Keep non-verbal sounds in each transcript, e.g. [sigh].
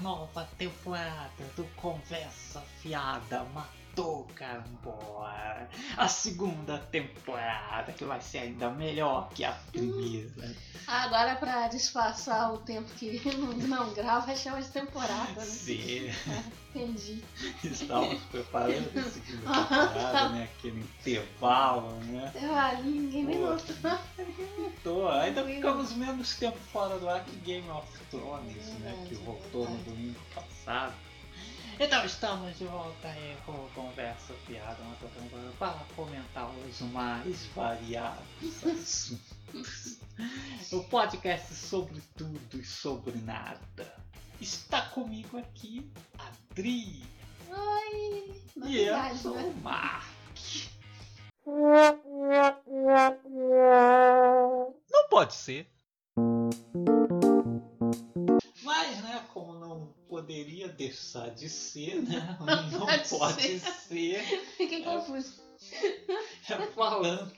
Nova temporada do Conversa Fiada Carambola. A segunda temporada que vai ser ainda melhor que a primeira. Agora, pra disfarçar o tempo que [laughs] não, não grava, chama de temporada, né? Sim, [laughs] Entendi. estávamos preparando a segunda [laughs] temporada, né? Aquele intervalo, né? Eu ali, ninguém Pô. notou. Tô, ainda ficamos menos tempo fora do ar que Game of Thrones, né? Verdade, Que voltou no domingo passado. Então estamos de volta aí com Conversa Piada, uma temporada para comentar os mais variados assuntos. [laughs] O podcast sobre tudo e sobre nada. Está comigo aqui Adri Oi! e eu sou o Mark. Não pode ser. Mas, né, como não poderia deixar de ser, né? [laughs] Não, pode pode ser. Fiquei confuso. é [laughs] falando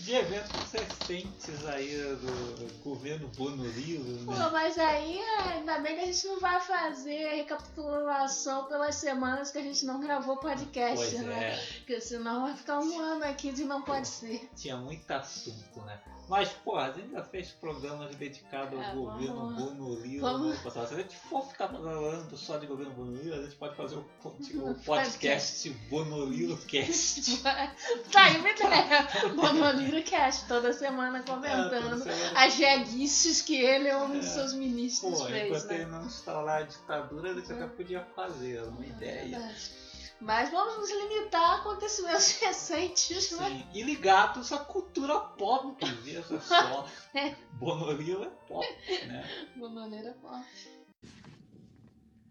de eventos recentes aí do governo Bonolilo, Pô, né? mas aí ainda bem que a gente não vai fazer recapitulação pelas semanas que a gente não gravou podcast, Pois né? é, Porque senão vai ficar um ano aqui de não pode ser. tinha muito assunto, né? Mas, pô, a gente já fez programas dedicados ao É, governo vamos- Bonolilo. vamos- no passado. Se a gente for ficar falando só de governo Bonolilo, a gente pode fazer [laughs] o, pod- o podcast Bonolilo Cast. [laughs] tá aí uma ideia. Bonoliro Cast, toda semana É, comentando semana. as jeguices que ele ou um dos É. seus ministros Pô, fez, enquanto né? ele não instalar a ditadura, a gente até podia fazer, é uma ideia. Verdade. Mas vamos nos limitar a acontecimentos [laughs] recentes, né? Sim, e ligados à cultura pop, veja só. [laughs] É. Bonolilo é pop, né? Bonoleira pop.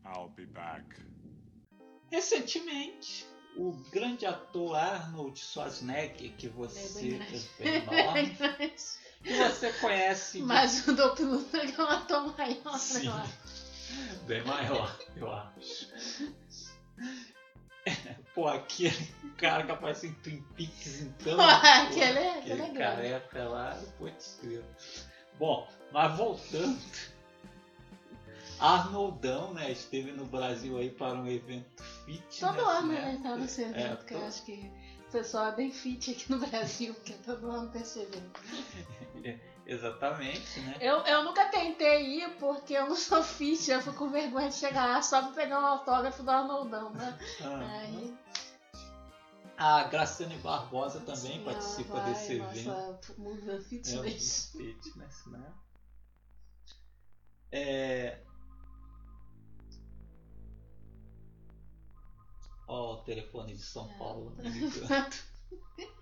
I'll be back. Recentemente, o grande ator Arnold Schwarzenegger, que você bem [laughs] é que você conhece de Mas o Doppelganger é um ator maior, Sim. né? eu acho. Bem maior, eu acho. [laughs] Pô, aquele cara que aparece em Twin Peaks, então. Pô, aquele é- aquele aquele é grande. careca lá, putz, grilo. Bom, mas voltando. [laughs] Arnoldão, né, esteve no Brasil aí para um evento fitness. Todo ano, né? né? Tá nesse evento, É, que eu todo- acho que o pessoal é bem fit aqui no [laughs] Brasil, porque todo ano tem esse evento. Exatamente, né? Eu, eu nunca tentei ir porque eu não sou fit, eu fico com vergonha de chegar lá só pra pegar um autógrafo do Arnoldão, né? Ah, Aí, A Graciane Barbosa também sim, participa vai, desse evento. Nossa Movement É o Fitness. fitness, né? É... Ó, o telefone de São É. Paulo ligando. [laughs]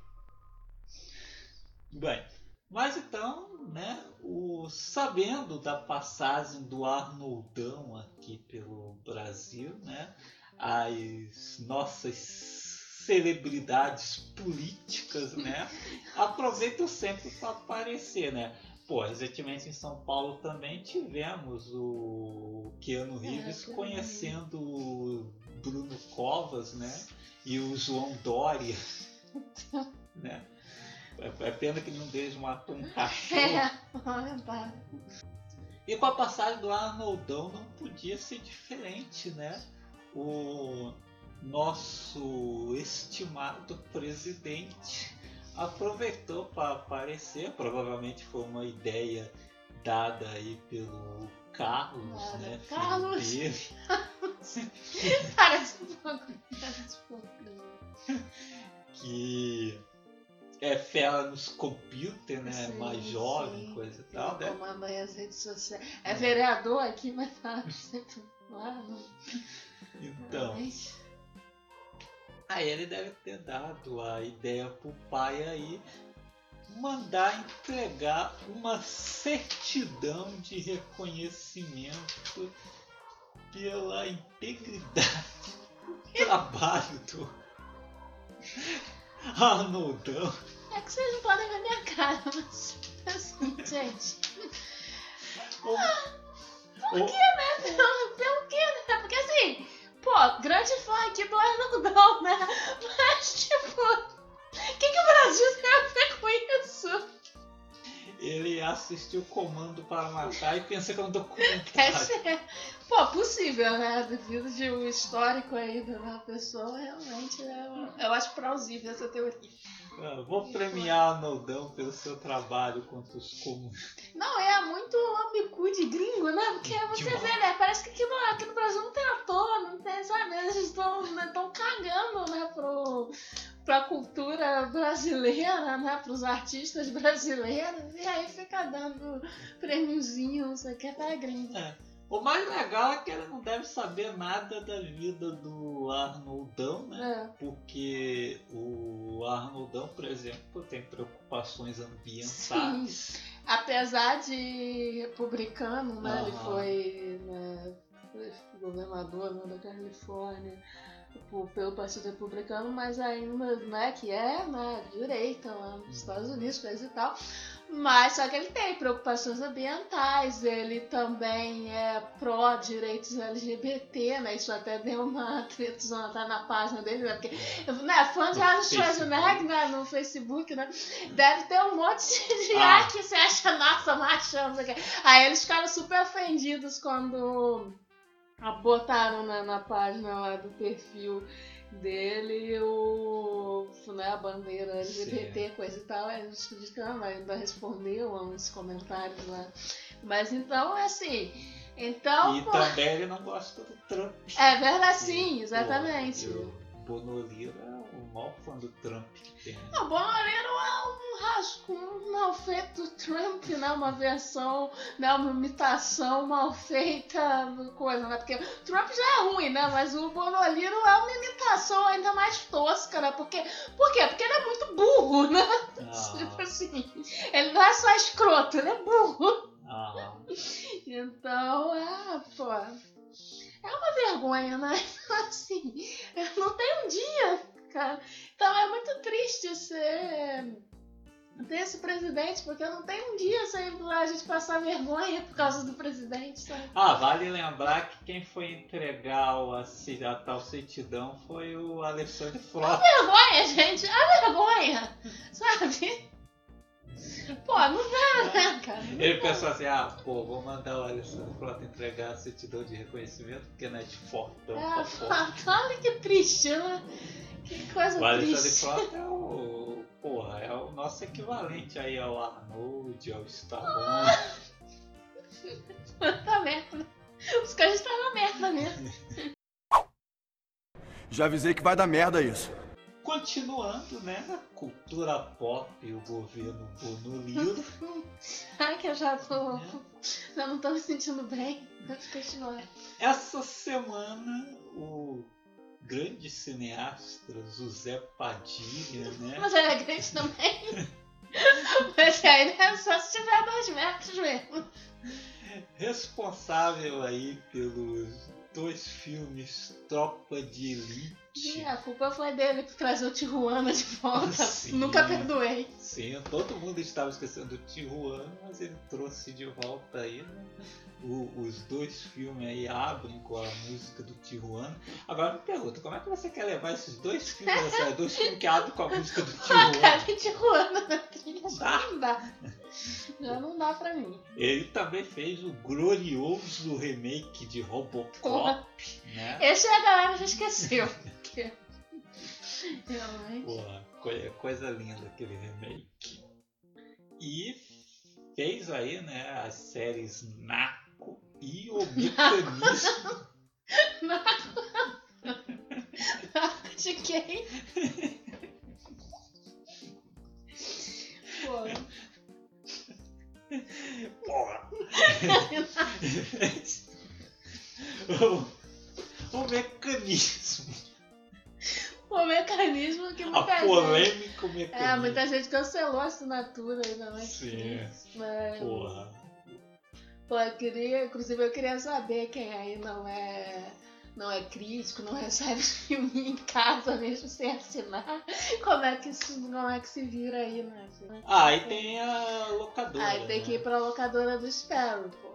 Bem, mas então, né, o, sabendo da passagem do Arnoldão aqui pelo Brasil, né, as nossas celebridades políticas, né, [laughs] aproveitam sempre para aparecer, né. Pô, recentemente em São Paulo também tivemos o Keanu É, Reeves Keanu conhecendo o Bruno Covas, né, e o João Dória, [laughs] né. É é pena que nenhum deles matou um cachorro. É. E com a passagem do Arnoldão não podia ser diferente, né? O nosso estimado presidente aproveitou para aparecer, provavelmente foi uma ideia dada aí pelo Carlos, né? Carlos! Parece um pouco. Parece um pouco. que é fera nos computers, né? Sim, mais jovem, sim. coisa e tal, né? Comanda aí as redes sociais. É vereador aqui, mas tá [laughs] sempre lá no. Então. Aí ele deve ter dado a ideia pro pai aí mandar entregar uma certidão de reconhecimento pela integridade do [laughs] trabalho do [laughs] Arnoldão. É que vocês não podem ver minha cara, mas assim, [laughs] gente. O- Por o- que, né? Pelo, pelo que, né? Porque assim, pô, grande fã aqui do Arnoldão, né? [laughs] Mas, tipo, o que, que o Brasil tem a ver com isso? Ele assistiu Comando para Matar e pensa que é um [laughs] documentário. Pô, possível, né? Devido de um histórico aí da pessoa, realmente, é, eu acho plausível essa teoria. Ah, Vou premiar Arnoldão pelo seu trabalho contra os comunistas. Não, é muito amicu de gringo, né? Porque você Demais. vê, né? Parece que aqui no, aqui no Brasil não tem ator, não tem, sabe? Eles estão né, tão cagando, né, pro, pra cultura brasileira, né? Pros artistas brasileiros. E aí fica dando prêmiozinho, não sei o que, pra gringo. O mais legal é que ele não deve saber nada da vida do Arnoldão, né? É. Porque o Arnoldão, por exemplo, tem preocupações ambientais. Sim. Apesar de republicano, né? Ele Aham. foi, né, governador né, da Califórnia pelo Partido Republicano, mas ainda, né, que é né, direita lá nos Estados Unidos, coisa e tal. Mas só que ele tem preocupações ambientais, ele também é pró-direitos LGBT, né? Isso até deu uma [laughs] tretuzona, tá na página dele, né? Porque, né, fã de No Arnold. Schwarzenegger né, no Facebook, né? Deve ter um monte de [laughs] Ah. que você acha, nossa, machão, não sei o quê. Aí eles ficaram super ofendidos quando botaram na, na página lá do perfil dele o, né, a bandeira LGBT, coisa e tal. Aí eles disseram, ainda respondeu a uns comentários lá. Mas então, é assim. Então, E pô, também ele não gosta do Trump. é verdade, sim, exatamente. e o o maior fã do Trump que tem. O Bolsonaro é um rasco um mal feito do Trump, né? Uma versão, né? Uma imitação mal feita coisa, né? Porque o Trump já é ruim, né? Mas o Bolsonaro é uma imitação ainda mais tosca, né? Porque, por quê? Porque ele é muito burro, né? [laughs] Tipo Ah, assim, ele não é só escroto, ele é burro. ah, Então, é, pô. É uma vergonha, né? [laughs] Assim, não tem um dia, cara. Então é muito triste ser. ter esse presidente, porque não tem um dia sem a gente passar vergonha por causa do presidente, sabe? Ah, vale lembrar que quem foi entregar a, a tal certidão foi o Alexandre Frota. Vergonha, gente, é vergonha, sabe? Pô, não dá, né, cara? Não Ele dá. pensou assim, ah, pô, vou mandar o Alexandre Frota entregar a certidão de reconhecimento, porque não é de fortão pra fora. olha que triste, né? Que coisa O Alexandre triste. Frota é o. Porra, é o nosso equivalente aí ao Arnold, ao Stallone. [laughs] Tá merda. Os caras estão na merda mesmo. Já avisei que vai dar merda isso. Continuando, né? Na cultura pop e o governo Bonoliro. [laughs] Ai, que eu já tô. Já não tô me sentindo bem. Vamos continuar. Essa semana, o grande cineasta José Padilha, né? Mas ele é grande também. [laughs] Mas aí é só se tiver dois metros mesmo. Responsável aí pelos dois filmes Tropa de Elite. E a culpa foi dele trazer o Tijuana de volta. [laughs] Sim. Nunca perdoei. Sim, todo mundo estava esquecendo do Tijuana, mas ele trouxe de volta aí, né? O- os dois filmes aí abrem com a música do Tijuana. Agora me pergunta, como é que você quer levar esses dois filmes, assim, dois filmes que abrem com a música do Ah, [laughs] Tijuana? cara, que Tijuana na trilha. Não dá. Não dá. Já não dá pra mim. Ele também fez o glorioso remake de Robocop, né? Esse a galera já esqueceu. [laughs] Realmente. Porra, coisa linda aquele remake. E fez aí, né, as séries Naco e o Mecanismo. [laughs] De quem? Pô. Porra! [laughs] [laughs] o, o Mecanismo. Mecanismo que A muita gente. polêmico Mecanismo. É, muita gente cancelou a assinatura aí também. Sim. Mas, Porra. Pô, eu queria, inclusive eu queria saber quem aí não é não é crítico, não recebe [laughs] filme em casa mesmo sem assinar. Como é que isso, como é que se vira aí, né? Ah, aí tem a locadora. Aí tem né? que ir pra locadora do Sparrow, pô.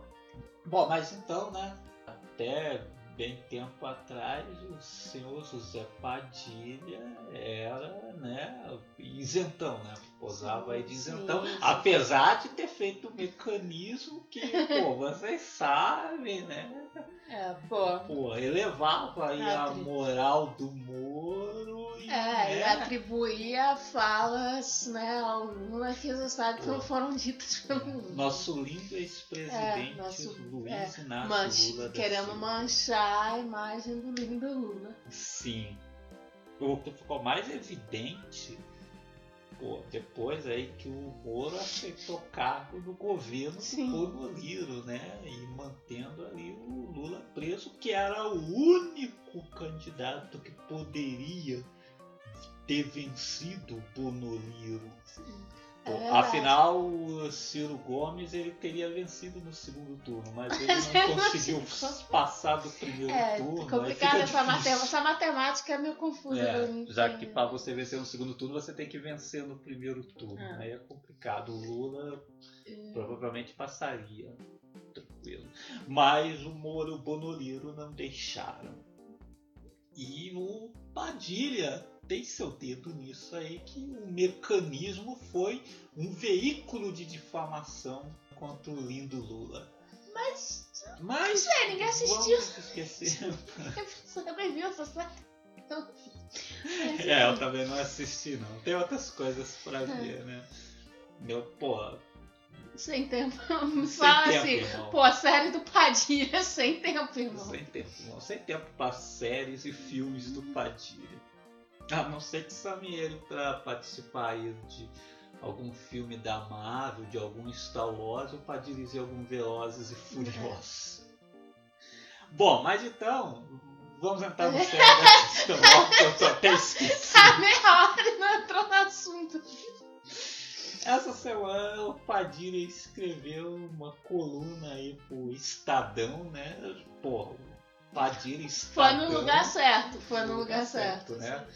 Bom, mas então, né? Até bem tempo atrás, o senhor José Padilha era, né, isentão, né? Posava aí de Sim, isentão. sim. Apesar de ter feito um mecanismo que, pô, [laughs] vocês sabem, né? É, pô. Pô, elevava aí a moral do Moro É, e né? atribuía falas, né, ao Lula que você sabe que não foram ditas pelo Lula. Nosso lindo ex-presidente É, nosso- Luiz é, Inácio Manche- Lula querendo manchar a imagem do lindo Lula. Sim. O que ficou mais evidente, pô, depois aí que o Moro aceitou cargo no governo Sim. do Bonoliro, né? E mantendo ali o Lula preso, que era o único candidato que poderia ter vencido o Bonoliro. É afinal, o Ciro Gomes ele teria vencido no segundo turno, mas ele não [laughs] conseguiu passar do primeiro É, turno. complicado essa matemática. Essa matemática é meio confusa É, mim. já que para você vencer no segundo turno, você tem que vencer no primeiro turno. É. Aí é complicado. O Lula provavelmente passaria. Tranquilo. Mas o Moro e o Bonoliro não deixaram. E o Padilha tem seu dedo nisso aí, que o mecanismo foi um veículo de difamação contra o lindo Lula. Mas, Mas sei, ninguém assistiu. vamos esquecer. [laughs] Viu essa série? É, eu também não assisti não. Tem outras coisas pra É. ver, né? Eu, pô, Sem tempo. [laughs] Sem fala tempo, assim, irmão. pô, a série do Padilha [laughs] sem tempo, irmão. sem tempo, não. Sem tempo pra séries e filmes do Padilha. A não ser que chame ele pra participar aí de algum filme da Marvel, de algum Star Wars, ou pra dirigir algum Velozes e Furiosos. [laughs] Bom, mas então, vamos entrar no [laughs] sério da questão, ó, que eu tô até esqueci. Tá meia hora não entrou no assunto. Essa semana o Padilha escreveu uma coluna aí pro Estadão, né? Pô, Padilha Foi Estadão. no lugar certo, foi no lugar certo. né?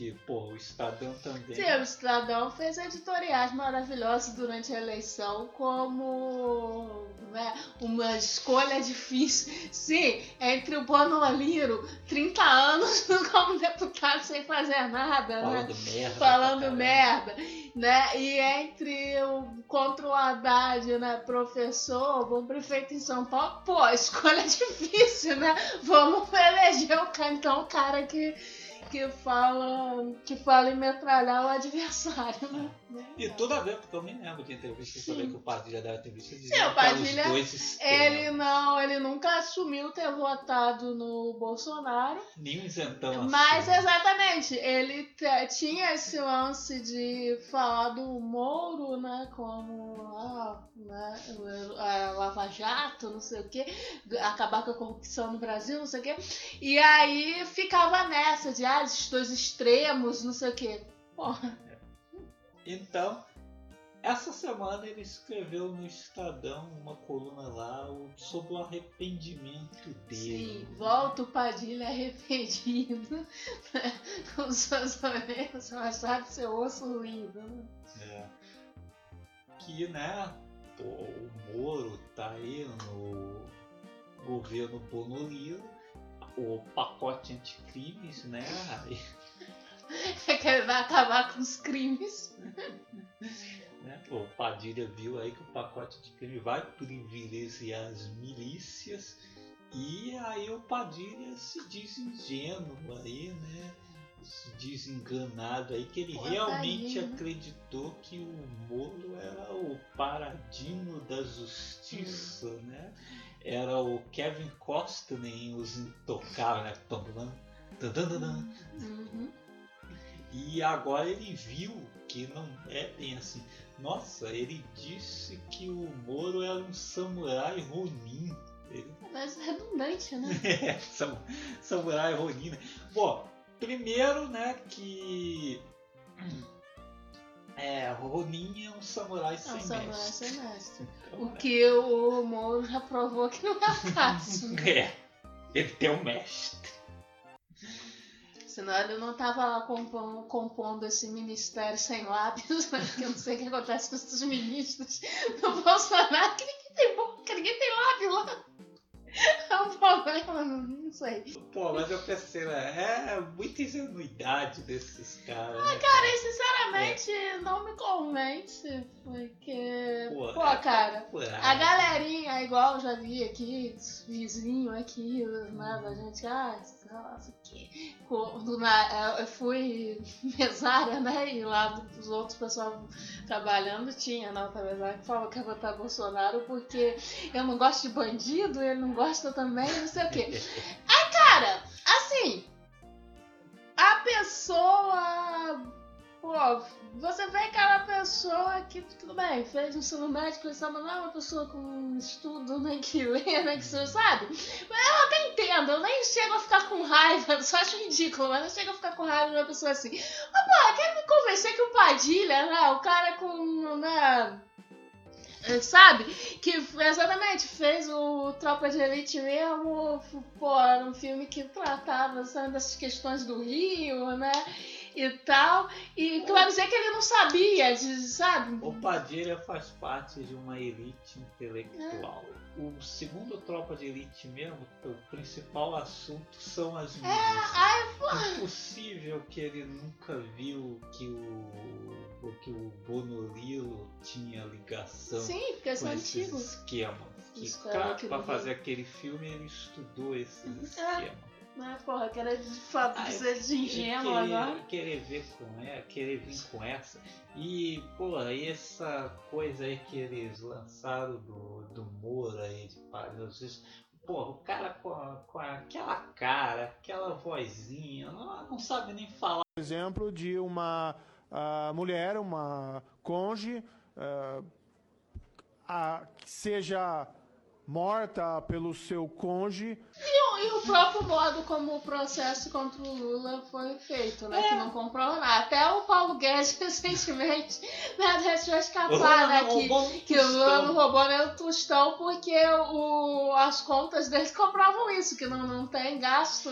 Que, pô, o Estadão também. Sim, o Estadão fez editoriais maravilhosos durante a eleição como né, uma escolha difícil. Sim, entre o Bonoliro, 30 anos [laughs] como deputado sem fazer nada, né? Falando merda. falando merda, né? E entre o contra o Haddad, né? Professor, bom prefeito em São Paulo, pô, [laughs] escolha difícil, né? Vamos eleger o cara, então o cara que que fala que fala em metralhar o adversário, né? E tudo a ver, porque eu me lembro de entrevista que eu falei que o Padilha dava entrevista de Sim, o Padilha, dois. Ele não, ele nunca assumiu ter votado no Bolsonaro. Nenhum isentão Mas assim. exatamente, ele tinha esse lance de falar do Moro, né? Como ah, né, a Lava Jato, não sei o que, acabar com a corrupção no Brasil, não sei o que. E aí ficava nessa de ah, esses dois extremos, não sei o que. Porra, Então, essa semana ele escreveu no Estadão uma coluna lá sobre o arrependimento dele. sim, volta o Padilha arrependido. Com suas orelhas rachadas, seu osso ruído. né? É. Que, né, pô, o Moro tá aí no governo Bonoliro, o pacote anticrimes, né? [laughs] É que vai acabar com os crimes. né, O Padilha viu aí que o pacote anticrime vai privilegiar as milícias e aí o Padilha se diz ingênuo aí, né? Se diz enganado aí, que ele Pô, realmente né? acreditou que o Moro era o paradino da justiça, né? Era o Kevin Costner em Os Intocáveis, né? Uhum. E agora ele viu que não é bem assim. Nossa, ele disse que o Moro era um samurai Ronin. Ele Mas redundante, né? [laughs] é, sam- samurai Ronin. né? Bom, primeiro, né, que É, Ronin é um samurai É sem um samurai mestre. sem mestre. Então, O que o Moro já provou que não é [laughs] o caso. É, ele tem um mestre. Senão ele não tava lá compondo, compondo esse ministério sem lábios, [laughs] né? Porque eu não sei o que acontece com esses ministros do Bolsonaro, que ninguém tem boca, ninguém tem lábio lá. É um problema, não, sei. Pô, mas eu pensei, né, é muita ingenuidade desses caras. né, Cara, e sinceramente não me convence, porque. Pô, Pô, é cara. coragem. A galerinha, igual eu já vi aqui, os vizinhos aqui, né, da gente, ah, nossa, que. Na, eu fui [laughs] mesária, né, e lá dos outros pessoal trabalhando, tinha na outra mesária que falou que ia votar Bolsonaro porque eu não gosto de bandido, ele não gosta também, não sei o quê. [laughs] Cara, assim, a pessoa. Pô, você vê aquela pessoa que, tudo bem, fez um ensino médico, mas não é uma pessoa com estudo, nem que lê, nem que você sabe. Mas eu até entendo, eu nem chego a ficar com raiva, [laughs] só acho ridículo, mas eu chego a ficar com raiva de uma pessoa assim. Mas, pô, quero me convencer que o Padilha, né, o cara com, né, sabe? Que exatamente fez o Tropa de Elite mesmo, pô, era um filme que tratava sabe, dessas questões do Rio, né? E tal. E vai dizer que ele não sabia, sabe? O Padilha faz parte de uma elite intelectual. O segundo Tropa de Elite mesmo, o principal assunto são as mídias. Impossível que ele nunca viu que o, que o Bonolilo tinha ligação Sim, porque com são esses antigos. esquemas. Que, cara, que pra fazer aquele filme ele estudou esses É. esquemas. Né, porra, que era de fato Ah, ser de ingênuo querer, agora. querer ver com ela, querer vir com essa. E, pô, essa coisa aí que eles lançaram do, do Moura aí de Paris, pô, o cara com, a- com aquela cara, aquela vozinha, não, não sabe nem falar. exemplo de uma ah, mulher, uma conge, ah, a- que seja morta pelo seu cônjuge E o próprio modo como o processo contra o Lula foi feito, né? Que não comprou nada. Até o Paulo Guedes [laughs] recentemente né, deixou escapar, né? Que, que o Lula não roubou nem o tostão porque o, as contas dele comprovam isso, que não, não tem gasto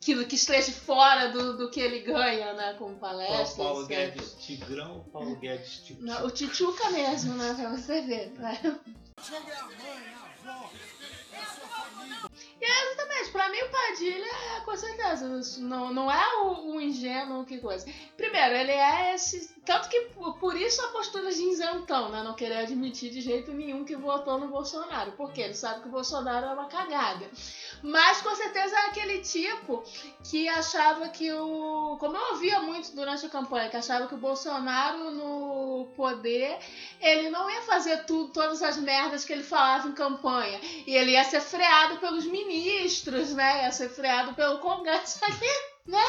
que, que esteja fora do, do que ele ganha, né? Com o palestras. Paulo etc. Guedes Tigrão ou Paulo Guedes Tigrão? Não, o Titiuca mesmo, né? Pra você ver. Né? Check out, man. Out, é exatamente, pra mim o Padilha é com certeza. Não, não é o, o ingênuo que coisa. Primeiro, ele é esse. Tanto que por isso a postura de isentão, né? Não querer admitir de jeito nenhum que votou no Bolsonaro. Porque ele sabe que o Bolsonaro é uma cagada. Mas com certeza é aquele tipo que achava que o. Como eu ouvia muito durante a campanha, que achava que o Bolsonaro no poder, ele não ia fazer tudo, todas as merdas que ele falava em campanha. E ele ia ser freado pelos ministros, né? Ia ser freado pelo Congresso [laughs] aqui, né?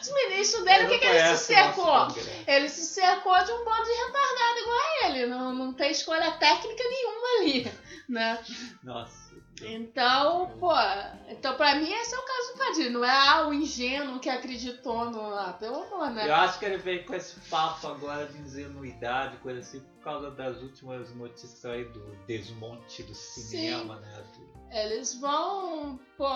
Os ministros dele, o que, que ele se cercou? Ele se cercou de um bando de retardado igual a ele. Não, não tem escolha técnica nenhuma ali, né? Nossa. Então, pô, então pra mim esse é o caso do Padilha, não é ah, o ingênuo que acreditou no. Ah, pelo amor, né? Eu acho que ele veio com esse papo agora de ingenuidade, coisa assim, por causa das últimas notícias aí do desmonte do cinema, né? Do- Eles vão, pô,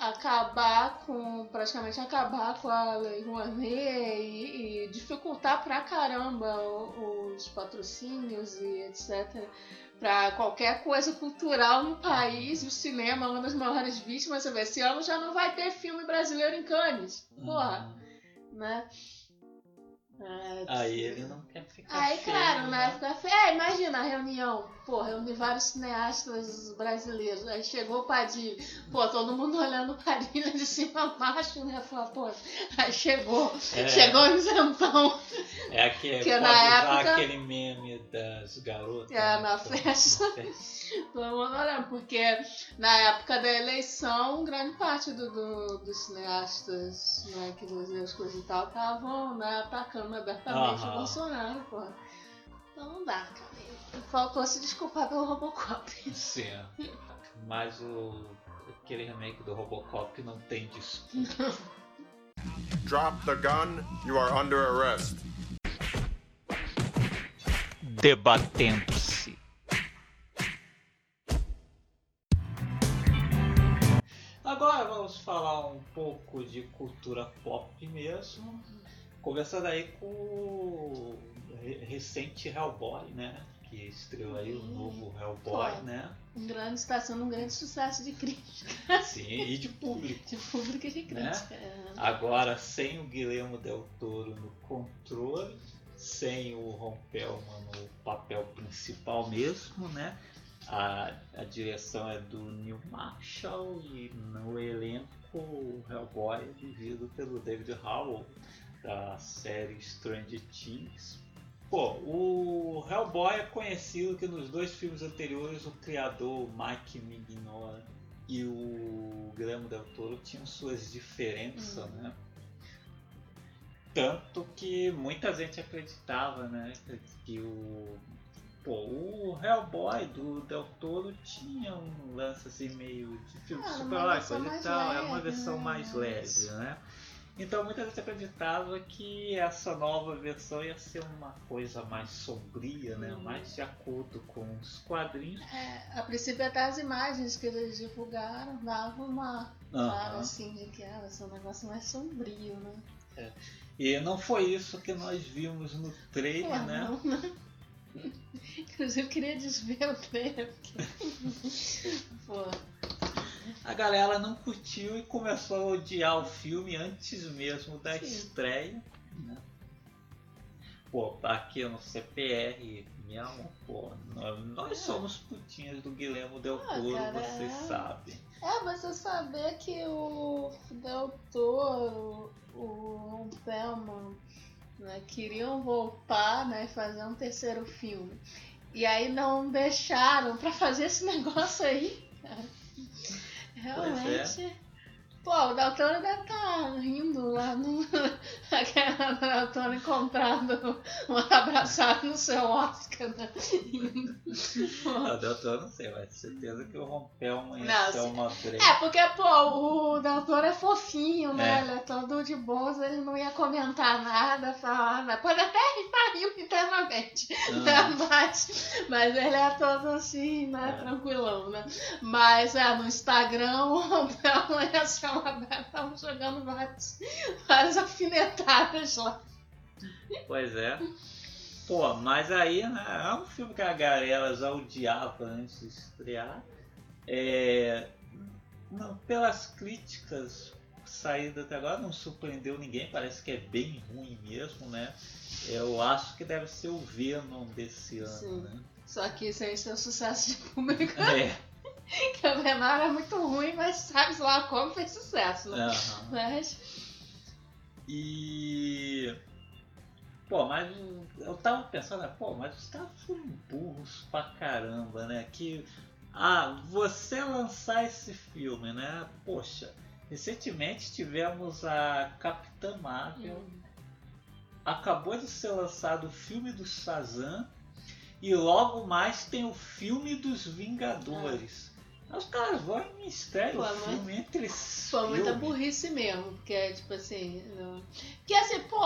acabar com. praticamente acabar com a Lei Rouanet e, e dificultar pra caramba os patrocínios e etc. Pra qualquer coisa cultural no país. O cinema é uma das maiores vítimas. Esse ano já não vai ter filme brasileiro em Cannes. Porra, Uhum. né? É, Aí ele não quer ficar Aí, feio, claro, né? Fica feio. É, imagina a reunião. Pô, reuni vários cineastas brasileiros. Aí chegou o Padilha. Pô, todo mundo olhando o Padilha de cima a baixo, né? Falou, pô, aí chegou. É. Chegou o isentão. É aquele, Que na época- aquele meme das garotas. É, né, na que festa. Todo mundo olhando. Porque na época da eleição, grande parte do, do- dos cineastas né, que as coisas e tal estavam né, atacando abertamente o Bolsonaro, pô. Então não dá, cara. Faltou se desculpar pelo Robocop. Sim. Mas o aquele remake do Robocop não tem desculpa. Drop the gun, you are under arrest. Debatendo-se. Agora vamos falar um pouco de cultura pop mesmo. Começando aí com o re- recente Hellboy, né? Que estreou aí o novo Hellboy, né? Um grande, está sendo um grande sucesso de crítica. Sim, e de [laughs] público. De público e de Né? crítica. é. Agora sem o Guilherme Del Toro no controle, sem o Ron no papel principal mesmo, né? A, a direção é do Neil Marshall e no elenco o Hellboy é vivido pelo David Howell da série Stranger Things. Pô, o Hellboy é conhecido que nos dois filmes anteriores o criador Mike Mignola e o Guilherme Del Toro tinham suas diferenças, né? Tanto que muita gente acreditava, né? Que o. Pô, o Hellboy do Del Toro tinha um lance assim meio de filme Ah, coisa e tal, é uma versão né? mais leve, né? Então muita gente acreditava que essa nova versão ia ser uma coisa mais sombria, né? Uhum. Mais de acordo com os quadrinhos. É, a princípio até as imagens que eles divulgaram davam uma cara Aham. assim de que ah, vai ser um negócio mais sombrio, né? E não foi isso que nós vimos no trailer, Pô, né? não, né? [laughs] Inclusive eu queria desver o trailer, porque. [laughs] Pô, A galera não curtiu e começou a odiar o filme antes mesmo da Sim. estreia. Né? Pô, aqui no CPR mesmo, pô, nós, nós somos putinhas do Guilherme Del Ah, Toro, cara, vocês é. sabem. É, você saber que o Del Toro, o Bellman, né, queriam voltar, né, fazer um terceiro filme. E aí não deixaram pra fazer esse [laughs] negócio aí, cara. Realmente. Pô, o Del Toro deve estar rindo lá no. [laughs] Aquela do Del Toro encontrado um abraçado no seu Oscar, né? Ah, Del Toro não sei, mas certeza que o Rompelman ia Não, uma brecha. É, porque, pô, o Del Toro é fofinho, né? É. Ele é todo de boas, ele não ia comentar nada, falar nada. Pode até estar rindo internamente, né? Ah, Mas, mas ele é todo assim, né? É. Tranquilão, né? Mas é, no Instagram [laughs] o Belo ia tava jogando vários, várias alfinetadas lá. Pois é. Pô, mas aí, né, é um filme que a galera já odiava antes de estrear. É, não, pelas críticas saídas até agora, não surpreendeu ninguém, parece que é bem ruim mesmo, né? Eu acho que deve ser o Venom desse ano, Sim. né? Só que isso aí é um sucesso de público. É, [laughs] Que a Venara é muito ruim, mas sabe lá como fez sucesso, né? aham. Mas. E. Pô, mas eu tava pensando, né, pô, mas os caras foram burros pra caramba, né? Que. Ah, você lançar esse filme, né? Poxa, recentemente tivemos a Capitã Marvel, acabou de ser lançado o filme do Shazam e logo mais tem o filme dos Vingadores. Aí Os caras vão e estreiam Pô, filme entre Foi muita filmes. burrice mesmo, porque é tipo assim. Não... Porque assim, pô,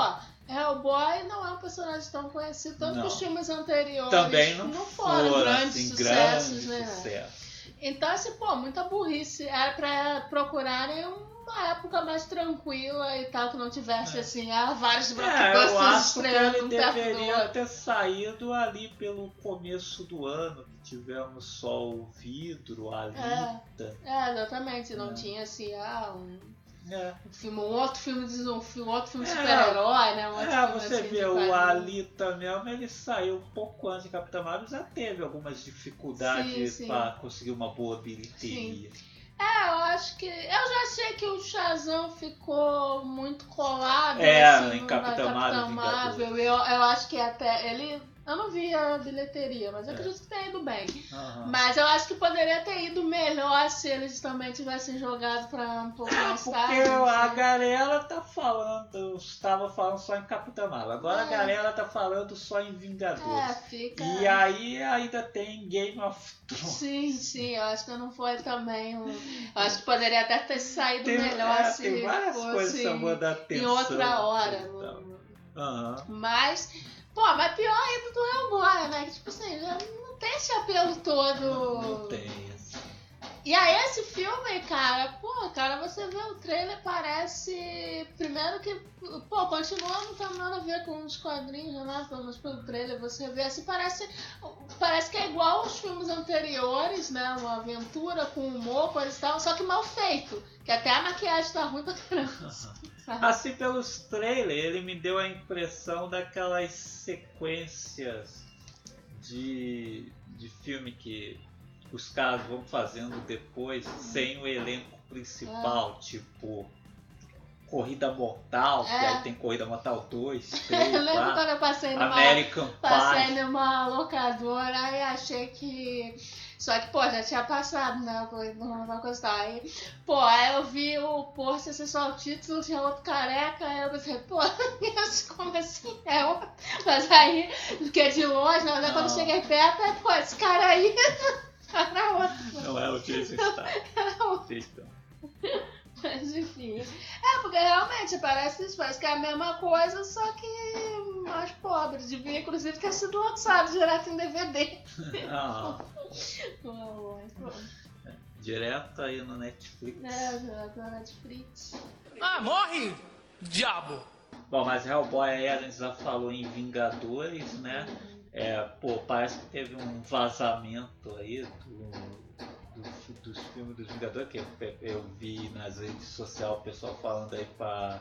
Hellboy não é um personagem tão conhecido, tanto Não. que os filmes anteriores Também não, foram, foram grandes assim, sucessos, né? sucesso. Então, assim, pô, muita burrice. Era pra procurarem uma época mais tranquila e tal, que não tivesse, É. assim, ah, vários É, blockbusters eu acho que ele deveria ter saído ali pelo começo do ano, que tivemos só o vidro, a Alita. É, exatamente. Não É. tinha, assim, ah, um, É, um filme, um outro filme de um, filme, outro filme de É. super-herói, né? Um É, você assim, vê, o. Alita mesmo, ele saiu um pouco antes de Capitão Marvel, já teve algumas dificuldades Sim, sim. para conseguir uma boa bilheteria. É, eu acho que. Eu já achei que o Shazam ficou muito colado É, assim, em na Capitã Marvel, Marvel. Eu, eu acho que até. Ele. Eu não vi a bilheteria, mas eu É. acredito que tenha ido bem. Aham. Mas eu acho que poderia ter ido melhor se eles também tivessem jogado pra um pouco mais Porque tarde. a assim. galera tá falando, estava falando só em Capitã Marvel, agora a É. galera tá falando só em É, Vingadores. fica. E aí ainda tem Game of Thrones. Sim, sim, eu acho que não foi também um. Eu acho que poderia até ter saído Tem, melhor é, se tem várias fosse coisas a atenção. em outra hora. e tal. no- Aham. Mas, Pô, mas pior ainda do Hellboy, né? Que, tipo assim, já não tem esse apelo todo. Não tem, assim. E aí esse filme, cara, pô, cara, você vê o trailer, parece. Primeiro que, pô, continua não tendo nada a ver com os quadrinhos, né? Pelo menos pelo trailer, você vê assim, parece. Parece que é igual aos filmes anteriores, né? Uma aventura com humor, coisa e tal, só que mal feito. Que até a maquiagem tá ruim pra caramba. Assim, pelos trailers, ele me deu a impressão daquelas sequências de, de filme que os caras vão fazendo depois sem o elenco principal, tipo Corrida Mortal, que É. aí tem Corrida Mortal 2, 3, [laughs] Eu lembro 4, quando eu passei numa. American Passei Pie. numa locadora e achei que. Só que, pô, já tinha passado, né? Tal. Aí, pô, aí eu vi o post, assim, só o título, tinha outro careca, aí eu pensei, pô, [laughs] como assim é. Mas aí, fiquei de longe, mas aí quando cheguei perto, aí, pô, esse cara aí [laughs] era outro. Não é o Jason Statham. Era outro. Então, [laughs] Mas enfim. É, porque realmente parece isso, parece que é a mesma coisa, só que mais pobre. Devia, inclusive, ter sido lançado direto em DVD. [laughs] ah, [laughs] pô. direto aí no Netflix. É, direto na Netflix. Ah, morre, diabo! Bom, mas Hellboy aí a gente já falou em Vingadores, né? É, pô, parece que teve um vazamento aí do- dos filmes dos Vingadores, que eu, eu vi nas redes sociais o pessoal falando aí pra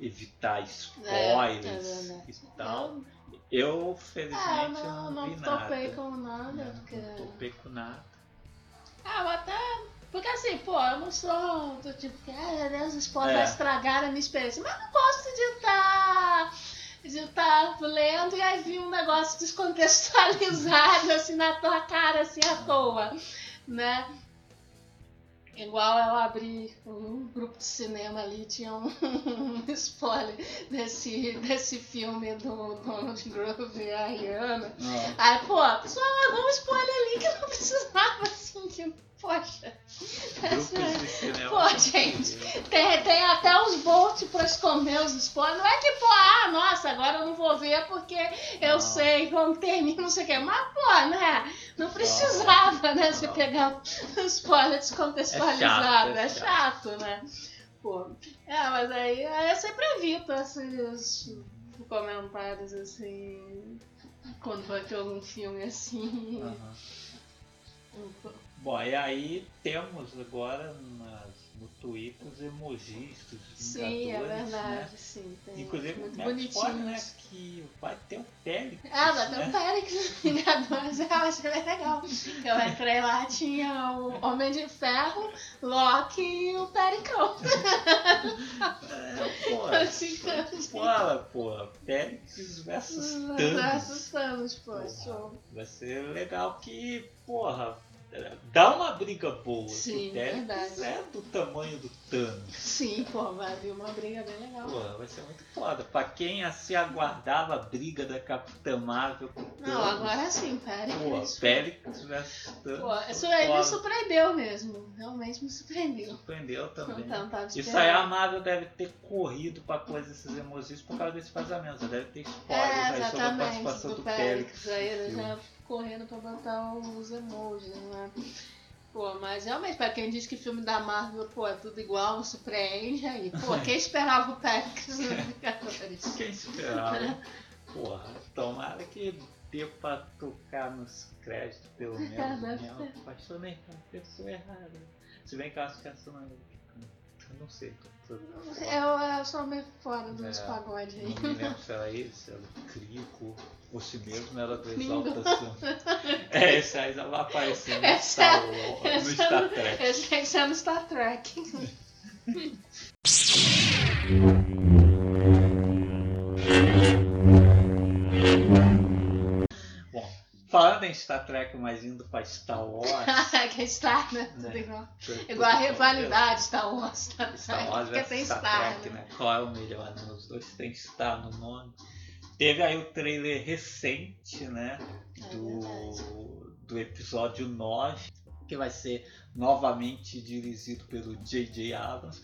evitar spoilers é verdade. e tal. Eu, Ah, felizmente, não, não, não vi topei nada. com nada, Né? porque... Não topei com nada. Ah, mas até... Porque assim, pô, eu não sou do tipo que, meu Deus, os spoilers É. estragaram a minha experiência. Mas eu não gosto de estar... De estar lendo e aí vir um negócio descontextualizado [laughs] assim na tua cara, assim, à toa, né? Igual eu abri um grupo de cinema ali, tinha um, [laughs] spoiler desse, desse filme do Donald Groove e a Rihanna. Não. Aí, pô, a pessoa mandou um spoiler ali que não precisava, assim, que, poxa. Pô, gente, tem, tem até os bolts pra esconder os spoilers. Não é que, pô, ah, nossa, agora eu não vou ver porque eu Não. sei como termina, não sei o quê. Mas, pô, né? Não precisava, né? Você pegar spoiler descontextualizado. É É chato, chato, é né? Pô, é, mas aí, aí eu sempre evito esses comentários assim. Quando vai ter algum filme assim. Aham. Bom, e aí temos agora nas- no Twitter os emojis dos Sim, é Vingadores, verdade, né? sim. Tem Inclusive, muito né, spoiler, né, que vai ter o Péricles, Ah, vai ter né? o Périx nos Vingadores, [laughs] eu achei bem legal. Eu entrei lá, tinha o Homem de Ferro, Loki e o Pericão. [laughs] É, Assim, Fala, pô, Péricles versus Thanos. Versus Thanos, pô, show. Vai ser legal que, porra, dá uma briga boa. Sim, o Péricles é do tamanho do Thanos. Sim, pô, vai vir uma briga bem legal. Porra, vai ser muito foda. Pra quem assim aguardava a briga da Capitã Marvel com o Thanos. Não, agora sim, Pô, Péricles. Péricles versus Thanos. Pô, isso aí me surpreendeu mesmo. Realmente me surpreendeu. Surpreendeu também. Então, Isso aí a Marvel deve ter corrido pra coisa esses emojis por causa desse vazamento. Já deve ter spoilers É, aí sobre a participação do do Péricles. Péricles. Aí já correndo pra botar os emojis, né? Pô, mas realmente, pra quem diz que filme da Marvel, pô, é tudo igual, não surpreende aí. Pô, [laughs] quem esperava o Péricles [laughs] nos Vingadores? Quem esperava? Porra, tomara que dê pra tocar nos créditos, pelo menos. [laughs] É, né? ser. Apaixonei pela pessoa errada. Se bem que eu acho que essa não é. Eu não sei. Tô, tô, Eu, eu sou meio fora dos É, pagodes aí. Não me lembro se era ele, se era o Crico, ou se mesmo era do. Exaltação. É, esse aí já vai aparecer no Esse Star, é- no esse é Star no- Trek. Esse ser no Star Trek. [laughs] falando em Star Trek, mas indo pra Star Wars. [laughs] que é Star, né? Tudo É. igual. Igual a rivalidade Star Wars, Star Star Trek. Wars Porque tem Star, Star, Trek, né? né? Qual é o melhor? Né? Os dois têm Star no nome. Teve aí o trailer recente, né? É Do, do episódio 9, que vai ser novamente dirigido pelo J.J. Abrams.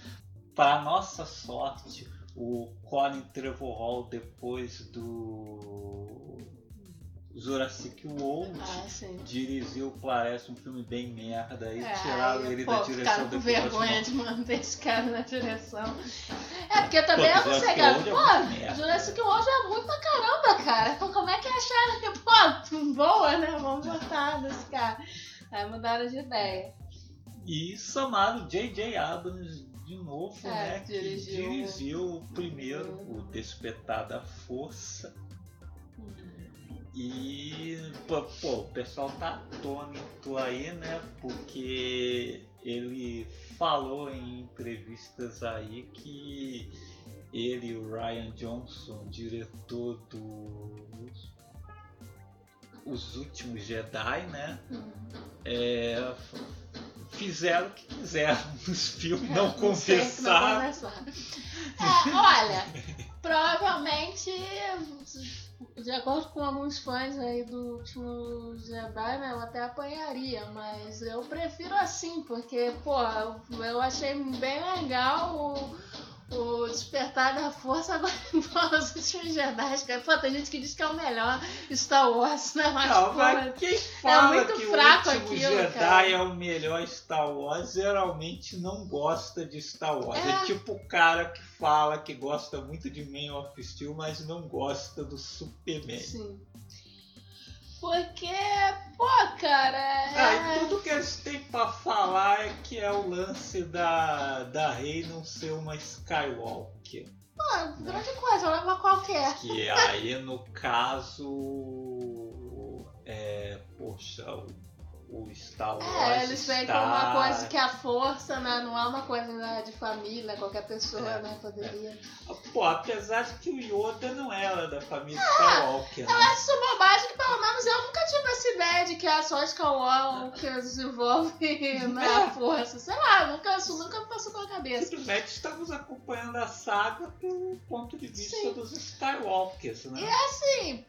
Para nossa sorte, o Colin Trevorrow depois do Jurassic World Ah, dirigiu, parece um filme bem merda e É, tiraram ele pô, da direção com depois. vergonha de manter esse cara na direção. É, porque também Pô, sei, Jurassic cara. É Pô, merda. Jurassic World é muito pra caramba, cara. Então, como é que acharam que, pô, [laughs] boa, né? Vamos botar nesse cara. Aí mudaram de ideia. E chamaram J.J. Abrams de novo, É, né? Que dirigiu. dirigiu o primeiro, Uhum. o Despertar da Força. E pô, pô, o pessoal tá atônito aí, né? Porque ele falou em entrevistas aí que ele e o Ryan Johnson, diretor dos Os Últimos Jedi, né? é, fizeram o que quiseram [laughs] nos filmes, não É, não conversaram. É, olha, provavelmente, de acordo com alguns fãs aí do último Jedi, né, eu até apanharia, mas eu prefiro assim, porque, pô, eu achei bem legal o, o Despertar da Força agora [laughs] os últimos Jedi, cara. Pô, tem gente que diz que é o melhor Star Wars, né? Mas, Não, mas quem fala muito que fraco o último aquilo, Jedi cara. é o melhor Star Wars, geralmente não gosta de Star Wars. É, É. tipo o cara que fala que gosta muito de Man of Steel, mas não gosta do Superman. Sim. Porque, pô, cara, Ah, é... e tudo que eles têm pra falar é que é o lance da, da Rey não ser uma Skywalker. Pô, grande coisa, leva qualquer. Que aí, no caso, é, poxa, o, Star Wars É, eles veem está... como uma coisa que a força, né, não é uma coisa né, de família, qualquer pessoa, É, né, poderia. Pô, apesar de que o Yoda não era da família Ah, Skywalker, Eu né? acho isso bobagem que pelo menos eu nunca tive essa ideia de que é só Skywalker desenvolve [laughs] na força. Sei lá, nunca, isso nunca me passou pela cabeça. Simplesmente estamos acompanhando a saga pelo ponto de vista Sim. dos Skywalkers, né? Assim,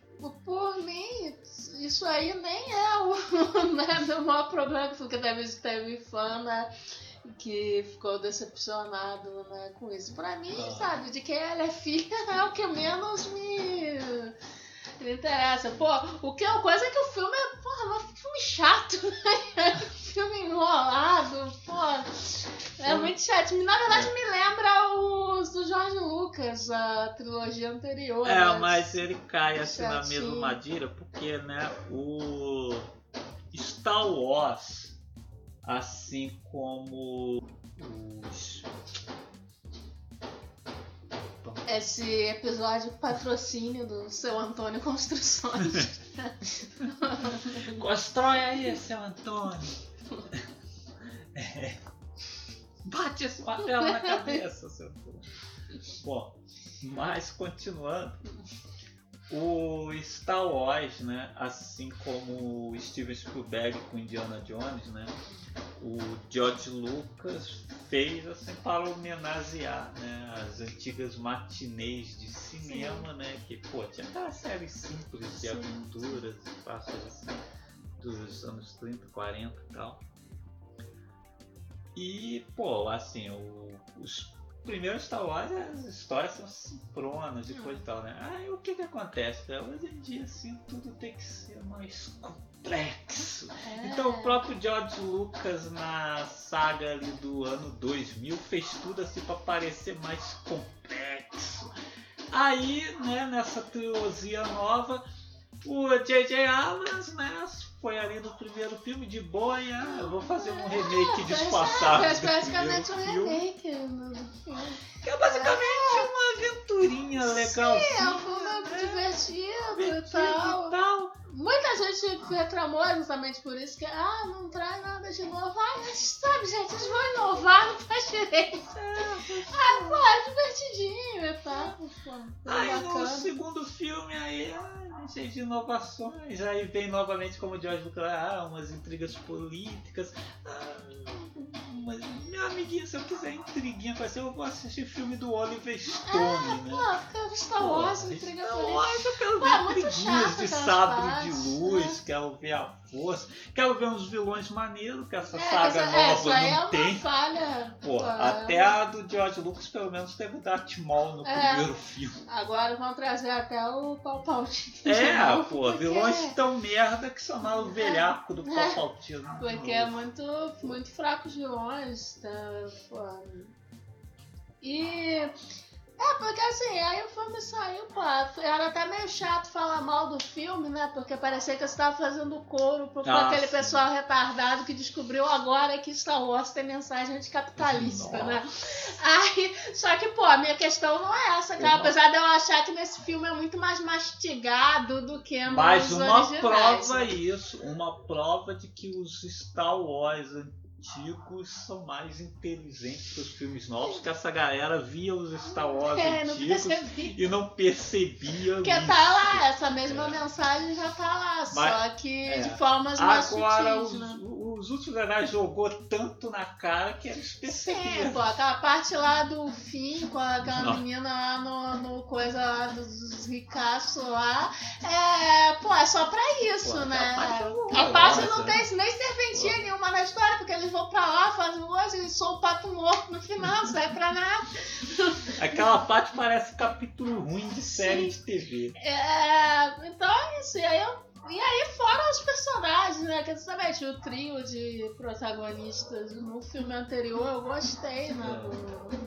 por mim, isso aí nem é o, [laughs] né, o maior problema, porque teve, teve fã, né, que ficou decepcionado né, com isso. Pra mim, Ah. sabe, de quem ela é filha [laughs] é o que menos me, me interessa. Pô, o que é coisa é que o filme é, porra, um filme chato, [laughs] né? filme enrolado, pô. É muito chato. Na verdade, me lembra os do George Lucas, a trilogia anterior. É, né? mas ele cai assim na Chatinho. mesma armadilha porque, né, o Star Wars, assim como os. Esse episódio patrocínio do seu Antônio Construções. [laughs] Constrói aí, seu Antônio! É. Bate esse martelo na cabeça, seu Antônio! Bom, mas continuando. O Star Wars, né, assim como o Steven Spielberg com Indiana Jones, né, o George Lucas fez assim para homenagear, né, as antigas matinês de cinema, né, que pô, tinha aquela série simples de Sim. aventuras e passos assim dos anos 30, 40 e tal. E, pô, assim, o- os primeiros Star Wars, as histórias são sincronas e coisa e tal, né? Aí o que que acontece? Hoje em dia, assim, tudo tem que ser mais complexo. Então o próprio George Lucas na saga ali do ano 2000 fez tudo assim para parecer mais complexo. Aí, né, nessa trilogia nova, o J.J. Abrams, né, foi ali no primeiro filme de boa ah, eu vou fazer um remake disfarçado Fez do praticamente um remake no. Que é basicamente uma aventurinha legal. É um filme divertido e tal. e tal. Muita gente reclamou justamente por isso, que ah, não traz nada de novo. Ah, mas sabe, gente, eles vão inovar, não faz direito. Ah, pô, é divertidinho e tal. Pô, Aí no bacana. segundo filme aí, ah, cheio de inovações, aí vem novamente como o George Lucas, ah, umas intrigas políticas. Ah, mas, meu amiguinho, se eu quiser intriguinha com essa, eu vou assistir filme do Oliver Stone, né? Pô, fica Star Wars, intriga Star. Wars, eu quero Pô, é ver intriguinhas de sabre partes, de luz, quero ver a força. Quero ver uns vilões maneiros, que essa É, saga essa, é, nova é não uma tem. falha. Pô, até a do George Lucas pelo menos teve o Darth Maul no É. primeiro filme. Agora vão trazer até o Palpatine. de É, novo, pô, porque- vilões tão merda que chamaram o velhaco do É. Palpatine. Porque é muito, muito fracos vilões. Tá, pô. E. É, assim, aí o filme saiu, pô. Era até meio chato falar mal do filme, né? Porque parecia que você tava fazendo coro pro, com Ah, aquele sim. pessoal retardado que descobriu agora que Star Wars tem mensagem anticapitalista, Nossa. né? Aí, só que, pô, a minha questão não é essa, cara. Apesar de eu achar que nesse filme é muito mais mastigado do que nos Mas uma originais. prova né? isso, uma prova de que os Star Wars antigos são mais inteligentes que os filmes novos, que essa galera via os Star Wars É, não antigos percebi. e não percebia Porque isso. tá lá, essa mesma É. mensagem já tá lá, só Mas- que é. de formas mais Agora, sutis, os, né? Os últimos heróis jogou tanto na cara que eles Sim, perceberam. pô, aquela parte lá do fim, com aquela Não. menina lá no, no coisa lá dos ricaços lá, é, pô, é só pra isso, Pô, né? aquela parte é A parte não tem nem serventia nenhuma na história, porque eles vão pra lá, fazem coisa e são o pato morto no final, sai pra nada. [laughs] Aquela parte parece capítulo ruim de série de TV. É, então é isso. E aí, eu- e aí fora os personagens, né? Que justamente o trio de protagonistas no filme anterior eu gostei, né? do-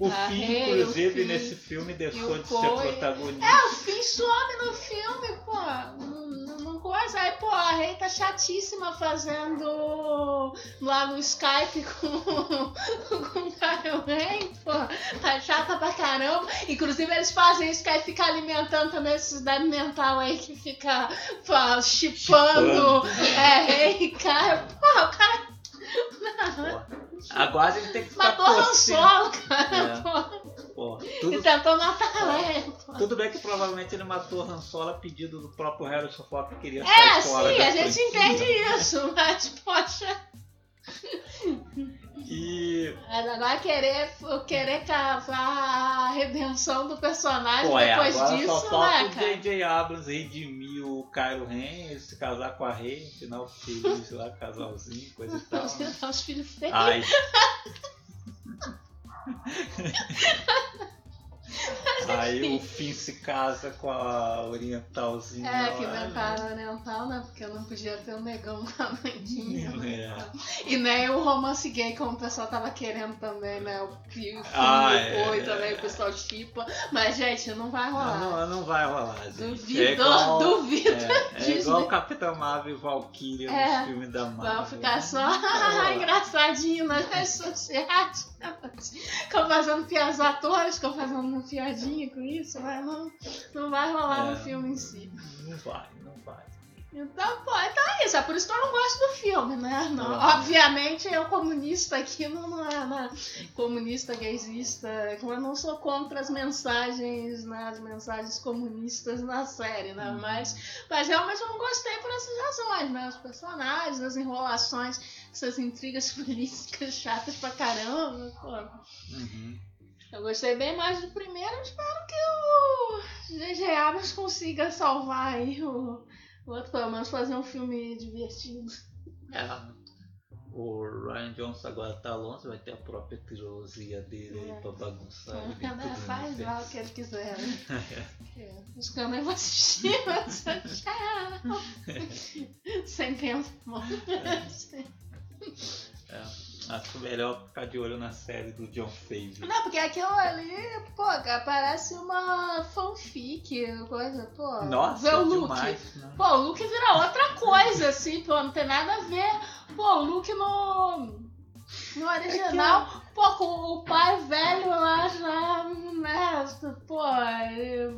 O A Finn, Rey, inclusive, o Finn nesse filme deixou de ser protagonista. É, o Finn some no filme, pô. Não, não- não coisa. Aí, pô, a Rei tá chatíssima fazendo lá no Skype [laughs] com, com o Kyle Ren, pô. Tá chata pra caramba. Inclusive, eles fazem isso que aí fica alimentando também esses débil mental aí que fica pô, chipando é, Rei e Kyle. Pô, o cara Agora ele tem que ficar matou Han. Solo, cara, É. pô. Pô, E tudo, tentou matar a Leia, tudo bem que provavelmente ele matou Han Solo a pedido do próprio Harrison Ford que queria É, sair fora sim, da a gente franquia. entende isso, mas, poxa, E, agora querer, querer cavar a redenção do personagem pô, é, depois agora disso, só né, o cara? J.J. Abrams redimir o Kylo Ren, se casar com a Rey, final feliz lá, casalzinho, coisa e tal. né? Os filhos feios. Ai. [laughs] [laughs] Aí o Finn se casa com a orientalzinha. É, que lá, né? inventaram oriental, né? Porque não podia ter um negão com a bandinha. É. E nem o romance gay, como o pessoal tava querendo também, né? O que o Ah, filme é. foi também, o pessoal chipa. Mas, gente, não vai rolar. Não, não, vai rolar, gente. Duvido, é igual, [laughs] duvido. É, é igual Capitão Marvel e Valkyria É. nos filmes da Marvel. Vão ficar só Não vai [laughs] rolar. engraçadinho nas redes sociais. Ficam fazendo piadas, atores ficam fazendo uma piadinha com isso, mas não, não vai rolar É. no filme em si. Não vai. Então, pô, então é isso. É por isso que eu não gosto do filme, né? Não, Não. Obviamente, eu comunista aqui não, não é né? comunista, gaysista. Eu não sou contra as mensagens, né? as mensagens comunistas na série, né? Uhum. Mas, mas realmente eu não gostei por essas razões, né? Os personagens, as enrolações, essas intrigas [laughs] políticas chatas pra caramba. Pô. Uhum. Eu gostei bem mais do primeiro, eu espero que o J.J. Abrams consiga salvar aí o outro, pelo menos fazer um filme divertido. É. O Ryan Johnson agora tá longe, vai ter a própria trilogia dele aí É. pra bagunçar. né, no faz lá o que ele quiser. né? [laughs] É, Os caras nem vão assistir, [laughs] mas tchau. [laughs] Sem tempo, bom. É. Acho melhor ficar de olho na série do John Favre. Não, porque aquilo ali, pô, cara, parece uma fanfic, coisa, pô. Nossa, Vê o é Luke. demais, né? Pô, o Luke vira outra coisa, assim, pô, não tem nada a ver. Pô, o Luke no. No original, pô, com o pai velho lá já, né? Pô,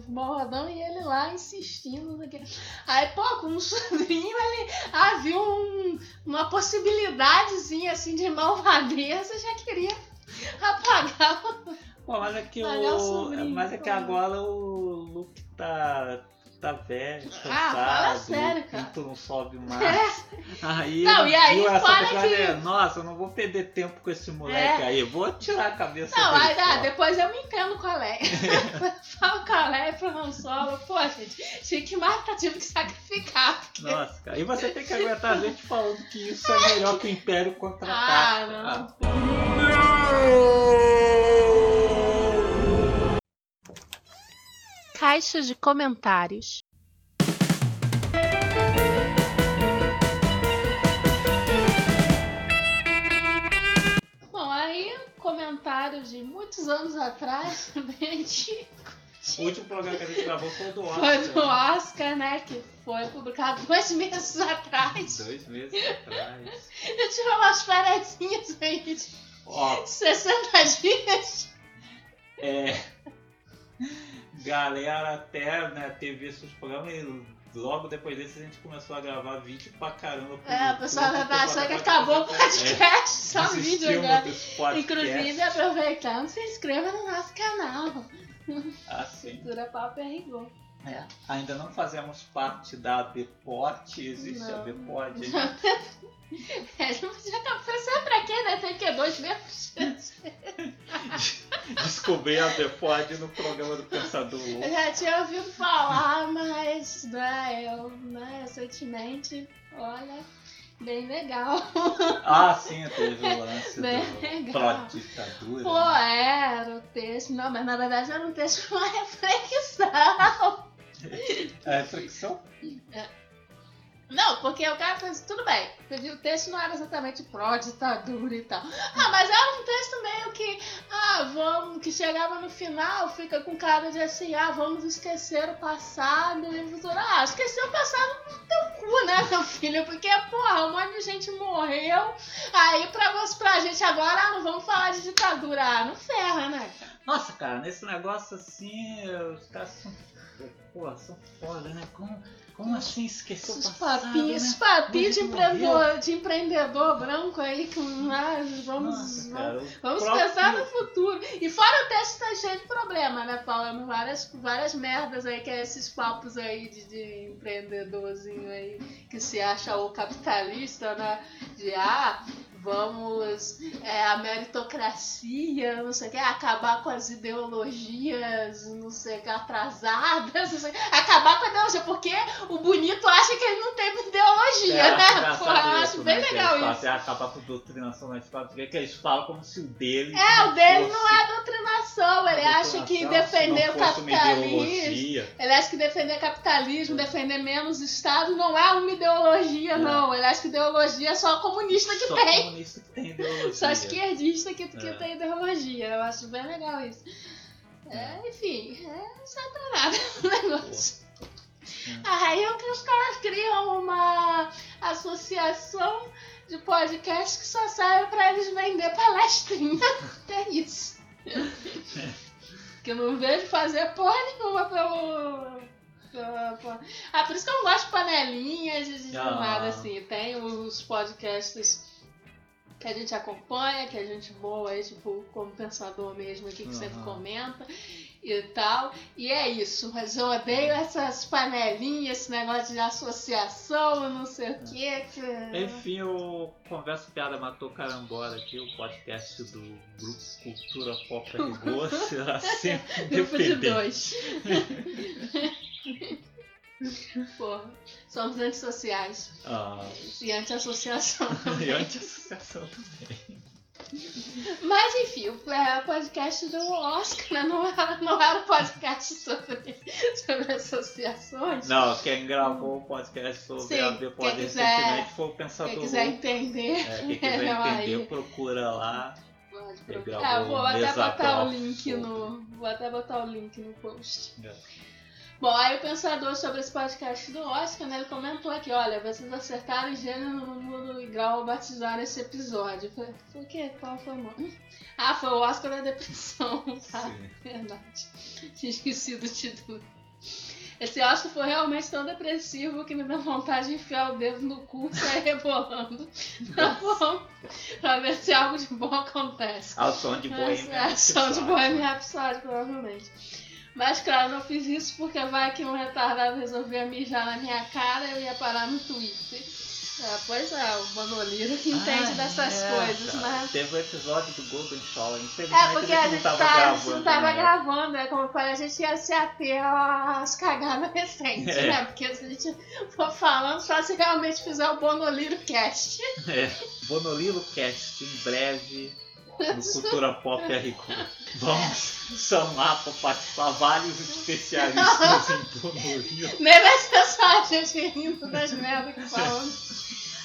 morradão e ele lá insistindo. quê. Aí, pô, com o [laughs] sobrinho ele. Ah, viu um- uma possibilidadezinha assim de malvadeza, já queria apagar. Pô, mas é que [laughs] o o. Mas é que agora o Luke tá tá velho, cansado. Ah, fala sério, cara. pinto não sobe [laughs] mais. Aí Não, e aí essa pessoa que- Nossa, eu não vou perder tempo com esse moleque É. aí. Vou tirar a cabeça Não, aí ah, depois eu me entendo com a Leia. Falo com a Leia pro Han Solo. Pô, gente, tinha que matar, tive que sacrificar. Porque... Nossa, cara. E você tem que aguentar a gente falando que isso é [laughs] melhor que o Império Ah, contra-ataca. não. Caixa de comentários. Bom, aí, comentário de muitos anos atrás, [laughs] bem antigo. O último programa que a gente gravou foi o do Oscar. Foi do Oscar, né? Que foi publicado [laughs] dois meses atrás. Dois meses atrás. Eu tive umas férias aí de Ó, 60 dias. é. Galera até né, ter visto os programas e logo depois desse a gente começou a gravar vídeo pra caramba. É, o pessoal achar que acabou o podcast, [laughs] só É, vídeo desistimos agora. Inclusive, aproveitando, se inscreva no nosso canal. Ah, sim. [laughs] Cultura Papo e Rigor. É, ainda não fazemos parte da ABPOT, existe Não. [laughs] a ABPOT. É, não podia pensar pra quê, né? Tem que dois mesmos. [laughs] Descobri a ABPOT no programa do Pensador Eu já tinha ouvido falar, mas né, eu, né, recentemente, olha, bem legal. Ah, sim, teve o lance Bem do legal. pró-ditadura. Pô, né? era o texto. Não, mas na verdade era um texto com uma reflexão. É reflexão? Não, porque o cara fez, tudo bem, o texto não era exatamente pró-ditadura e tal. Ah, mas era um texto meio que, ah, vamos, que chegava no final, fica com cara de assim, ah, vamos esquecer o passado e o futuro. Ah, esquecer o passado no teu cu, né, [laughs] meu filho? Porque, porra, um monte de gente morreu, aí pra, pra gente agora, ah, não vamos falar de ditadura. Ah, não ferra, né? Nossa, cara, nesse negócio assim, os caras são. Pô, são foda, né? Como, como assim esqueceu Esses passado? papinhos, né? papinhos de, empreendedor, de empreendedor branco aí, com, ah, vamos, Nossa, vamos cara, Vamos próprio- pensar no futuro. E fora o texto tá cheio de problema, né? Falando várias, várias merdas aí, que é esses papos aí de, de empreendedorzinho aí que se acha o capitalista, né? De ah, vamos é, a meritocracia, não sei o que, acabar com as ideologias, não sei o que, atrasadas, não sei, acabar com a ideologia, porque o bonito acha que ele não tem ideologia, É, né? Pô, eu acho isso, bem né? Legal eles isso. ah, acabar com doutrinação na escola, porque que eles falam como se o deles. É, o dele não fosse é doutrinação, ele acha que defender não o capitalismo. Ele acha que defender capitalismo, defender menos Estado não é uma ideologia, É. não. Ele acha que ideologia é só comunista que Só tem. Comunista que tem ideologia. Só esquerdista que, que É. tem ideologia. Eu acho bem legal isso. É, enfim, é satanás [laughs] o negócio. Aí é que os caras criam uma associação de podcast que só serve pra eles vender palestrinha. [laughs] É isso. que eu não vejo fazer porra nenhuma pelo. Ah, por isso que eu não gosto de panelinhas de, de Ah. nada assim. Tem os podcasts que a gente acompanha, que a gente boa aí, tipo, como pensador mesmo aqui, que sempre Aham. comenta e tal. E é isso, mas eu odeio essas panelinhas, esse negócio de associação, não sei o quê. Que... Enfim, o Conversa Piada Matou Carambola aqui, o podcast do Grupo Cultura Pop Rigor será sempre Grupo de dois. [laughs] [laughs] Porra, somos antissociais Ah, e anti-associação [laughs] e anti-associação também. Mas enfim, o é, o podcast do Oscar né? não, era, não era um podcast sobre, sobre associações. Não, quem gravou o podcast sobre Sim, a quiser- recentemente foi o Pensador Quem quiser entender, É, quem quiser [laughs] entender, aí. procura lá. Pode procurar. Ah, vou até botar o link no. Vou até botar o link no post. É. Bom, aí o pensador sobre esse podcast do Oscar, né, ele comentou aqui, olha, vocês acertaram gênero, número e grau ao batizar esse episódio. Eu falei, por quê? Qual foi o nome? Ah, foi o Oscar da depressão. [laughs] Tá, Sim. verdade. Tinha esquecido o título. Esse Oscar foi realmente tão depressivo que me deu vontade de enfiar o dedo no cu e sair [laughs] rebolando. Tá bom? pra ver se algo de bom acontece. Ah, o som de Bohemian é a ação de Rhapsody. Bohemian Rhapsody, provavelmente. Mas claro, não fiz isso porque vai que um retardado resolvia mijar na minha cara e eu ia parar no Twitter. É, pois é, o Manoliro que entende Ah, dessas é, coisas, cara. né? Teve o episódio do Golden Shower. É, Infelizmente porque a a gente não tava tá, a gravando. gente não tava né? gravando, é como eu falei, a gente ia se ater às cagadas recentes, É. né? Porque se a gente for falando, só se realmente fizer o Bonoliro Cast. É, Bonolilo Cast em breve no Cultura Pop RQ. Vamos chamar para participar vários especialistas em Bonolilo. [laughs] Nem vai ser só a gente rindo das merdas que falamos.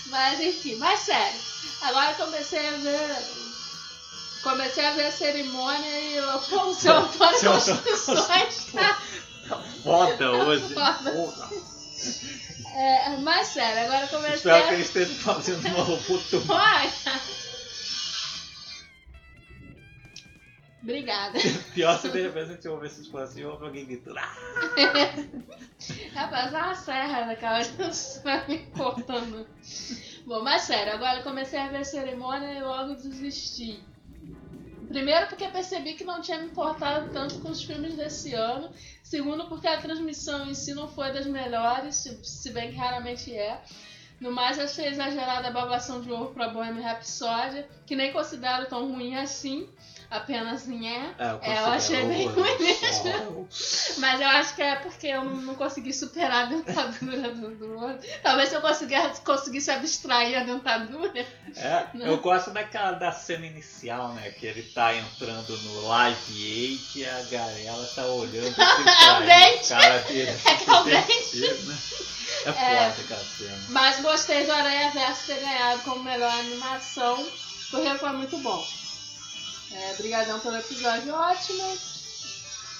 Mas enfim, mas sério. Agora eu comecei a ver. Comecei a ver a cerimônia e eu, pô, o seu Antônio Seu Constituições tá. Foda hoje. Foda. É, mas sério, agora comecei Espero que a. ele esteja fazendo uma locução. Olha! Obrigada. [laughs] Pior se de repente a gente ouve esses fãs assim, ouve alguém gritando. "Ah!" Rapaz, é uma serra daquela vai me cortando. Bom, mas sério, agora eu comecei a ver a cerimônia e logo desisti. Primeiro porque percebi que não tinha me importado tanto com os filmes desse ano. Segundo porque a transmissão em si não foi das melhores, se, se bem que raramente é. No mais, achei exagerada a babação de ovo pra Bohemian Rhapsody, que nem considero tão ruim assim. Apenas em é. É, eu, É, eu achei bem ruim. Mas eu acho que é porque eu não, consegui superar a dentadura do, do outro. Talvez se eu conseguisse, conseguisse abstrair a dentadura. É, Não. eu gosto daquela da cena inicial, né? Que ele tá entrando no Live 8 e a galera tá olhando [laughs] assim pra ele, dente. o cara dele. É que é o dente. [laughs] Né? É É. foda aquela cena. Mas gostei do Aranha Verso ter ganhado como melhor animação, porque foi muito bom. É, brigadão pelo episódio ótimo.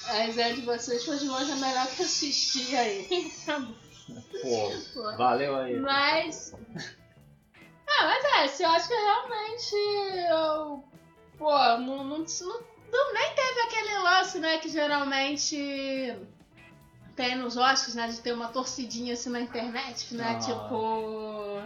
A resenha de vocês foi de longe a melhor que eu assisti aí. Pô, valeu aí. Mas. [laughs] Ah, mas é, se eu acho que realmente eu. Pô, não, não, não, não- nem teve aquele lance, né, que geralmente tem nos Oscars, né, de ter uma torcidinha assim na internet, né, Ah. tipo,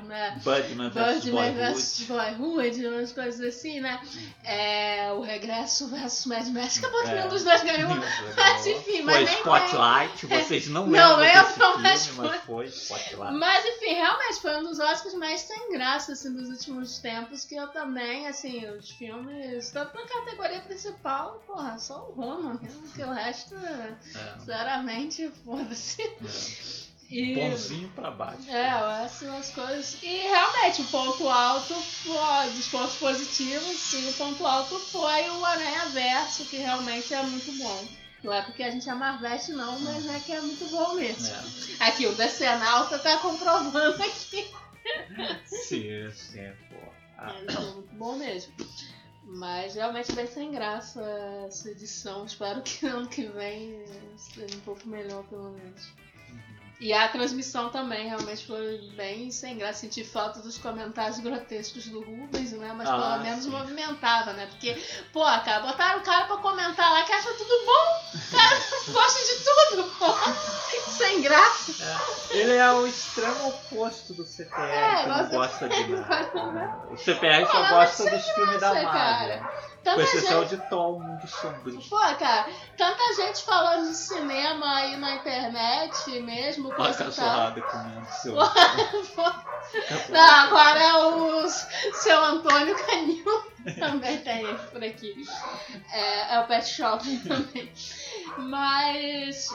né, Budman vs Birdman Boyhood. vs Boyhood, umas coisas assim, né, é, o Regresso versus Mad Max, acabou que É. nenhum dos dois ganhou, Mas, enfim, mas foi Spotlight, vocês não Não lembram mas filme, mas foi Spotlight. Mas enfim, realmente foi um dos Oscars mais sem graça assim, dos últimos tempos. Que eu também, assim, os filmes, tanto na categoria principal, porra, só o Roma mesmo, que o resto, É, sinceramente, foda-se. é. E. Bonzinho pra baixo. É, essas as coisas. E realmente, o ponto alto foi, dos pontos positivos, sim, o ponto alto foi o Aranha Verso, que realmente é muito bom. Não é porque a gente é Marvete, não, mas é que é muito bom mesmo. É. Aqui, o Decenalta tá comprovando aqui. Sim, sim, pô. Ah, Ele foi muito bom mesmo. Mas realmente bem sem graça essa edição. Espero que ano que vem seja um pouco melhor, pelo menos. E a transmissão também realmente foi bem sem graça. Senti falta dos comentários grotescos do Rubens, né? Mas Ah, pelo menos sim. movimentava, né? Porque, pô, cara, botaram o cara pra comentar lá que acha tudo bom. O cara [laughs] gosta de graça. É, Ele é o extremo oposto do CPR, É, que não [laughs] gosta de Não gosta nada. O CPR só gosta dos filmes da Marvel. cara. Com Tanta exceção gente de Thor, um mundo sombrio. Pô, cara, tanta gente falando de cinema aí na internet mesmo, Olha a coisa tal. cachorrada comendo seu. Não, agora é o seu Antônio Canil [laughs] também tem ele por aqui. É, é o Pet Shop [laughs] também. Mas.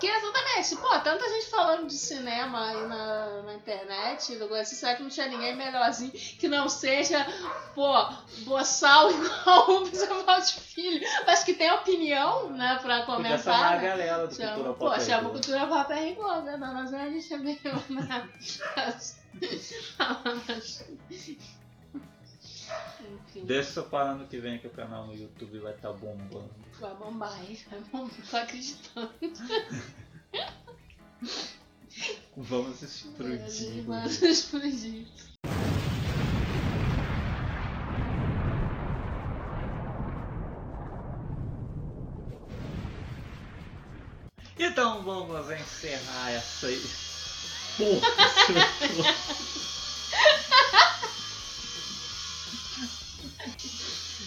Que exatamente, pô, tanta gente falando de cinema aí na, na internet, negócio, será que não tinha ninguém melhorzinho que não seja, pô, boçal [laughs] igual o Rubens Evaldo Filho, mas que tem opinião, né, pra Podia chamar comentar. a né? galera do Chama, Cultura pô, Pop. chama aí, o Cultura Pop é igual, né? Não, nós a gente é meio. Né? Enfim, Deixa para ano que vem que o canal no YouTube vai estar bombando. Vai bombar aí, vai bombar, tô acreditando. Vamos explodir. Vamos explodir. Então vamos encerrar essa aí. [laughs] Porra,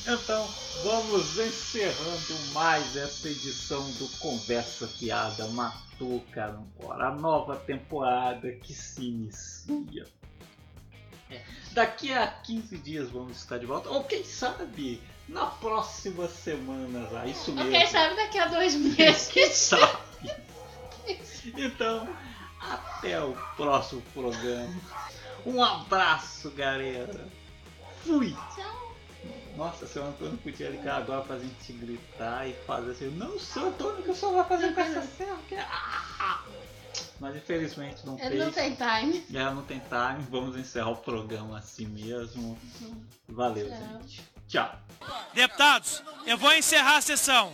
Então, vamos encerrando mais essa edição do Conversa Piada Matou Carambola, a nova temporada que se inicia. É, daqui a 15 dias vamos estar de volta, ou quem sabe na próxima semana já, isso mesmo. Quem sabe daqui a dois Quem meses. sabe? [laughs] Então, até o próximo programa. Um abraço, galera. Fui. Tchau. Nossa, seu Antônio podia ligar agora pra gente gritar e fazer assim. Não, seu Antônio, que o senhor vai fazer com essa serra? Que- Ah! Mas infelizmente não Ele fez. não tem time. Já não tem time. Vamos encerrar o programa assim mesmo. Valeu, Tchau. gente. Tchau. Deputados, eu vou encerrar a sessão.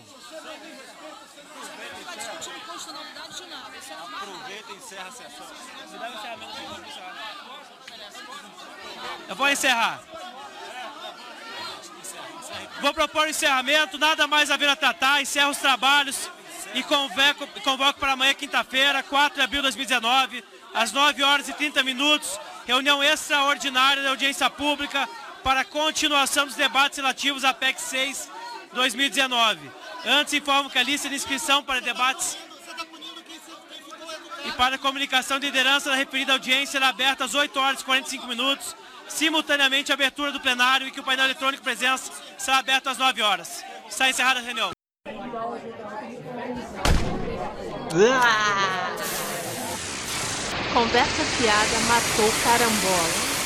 Eu vou encerrar. Vou propor encerramento, nada mais a vir a tratar, encerro os trabalhos e convoco, convoco para amanhã, quinta-feira, 4 de abril de 2019, às 9 horas e 30 minutos, reunião extraordinária da audiência pública para continuação dos debates relativos à PEC 6 2019. Antes, informo que a lista de inscrição para debates e para comunicação de liderança da referida audiência será aberta às 8 horas e 45 minutos, simultaneamente a abertura do plenário e que o painel eletrônico presença será aberto às 9 horas. Está encerrada a reunião. Conversa fiada matou carambola.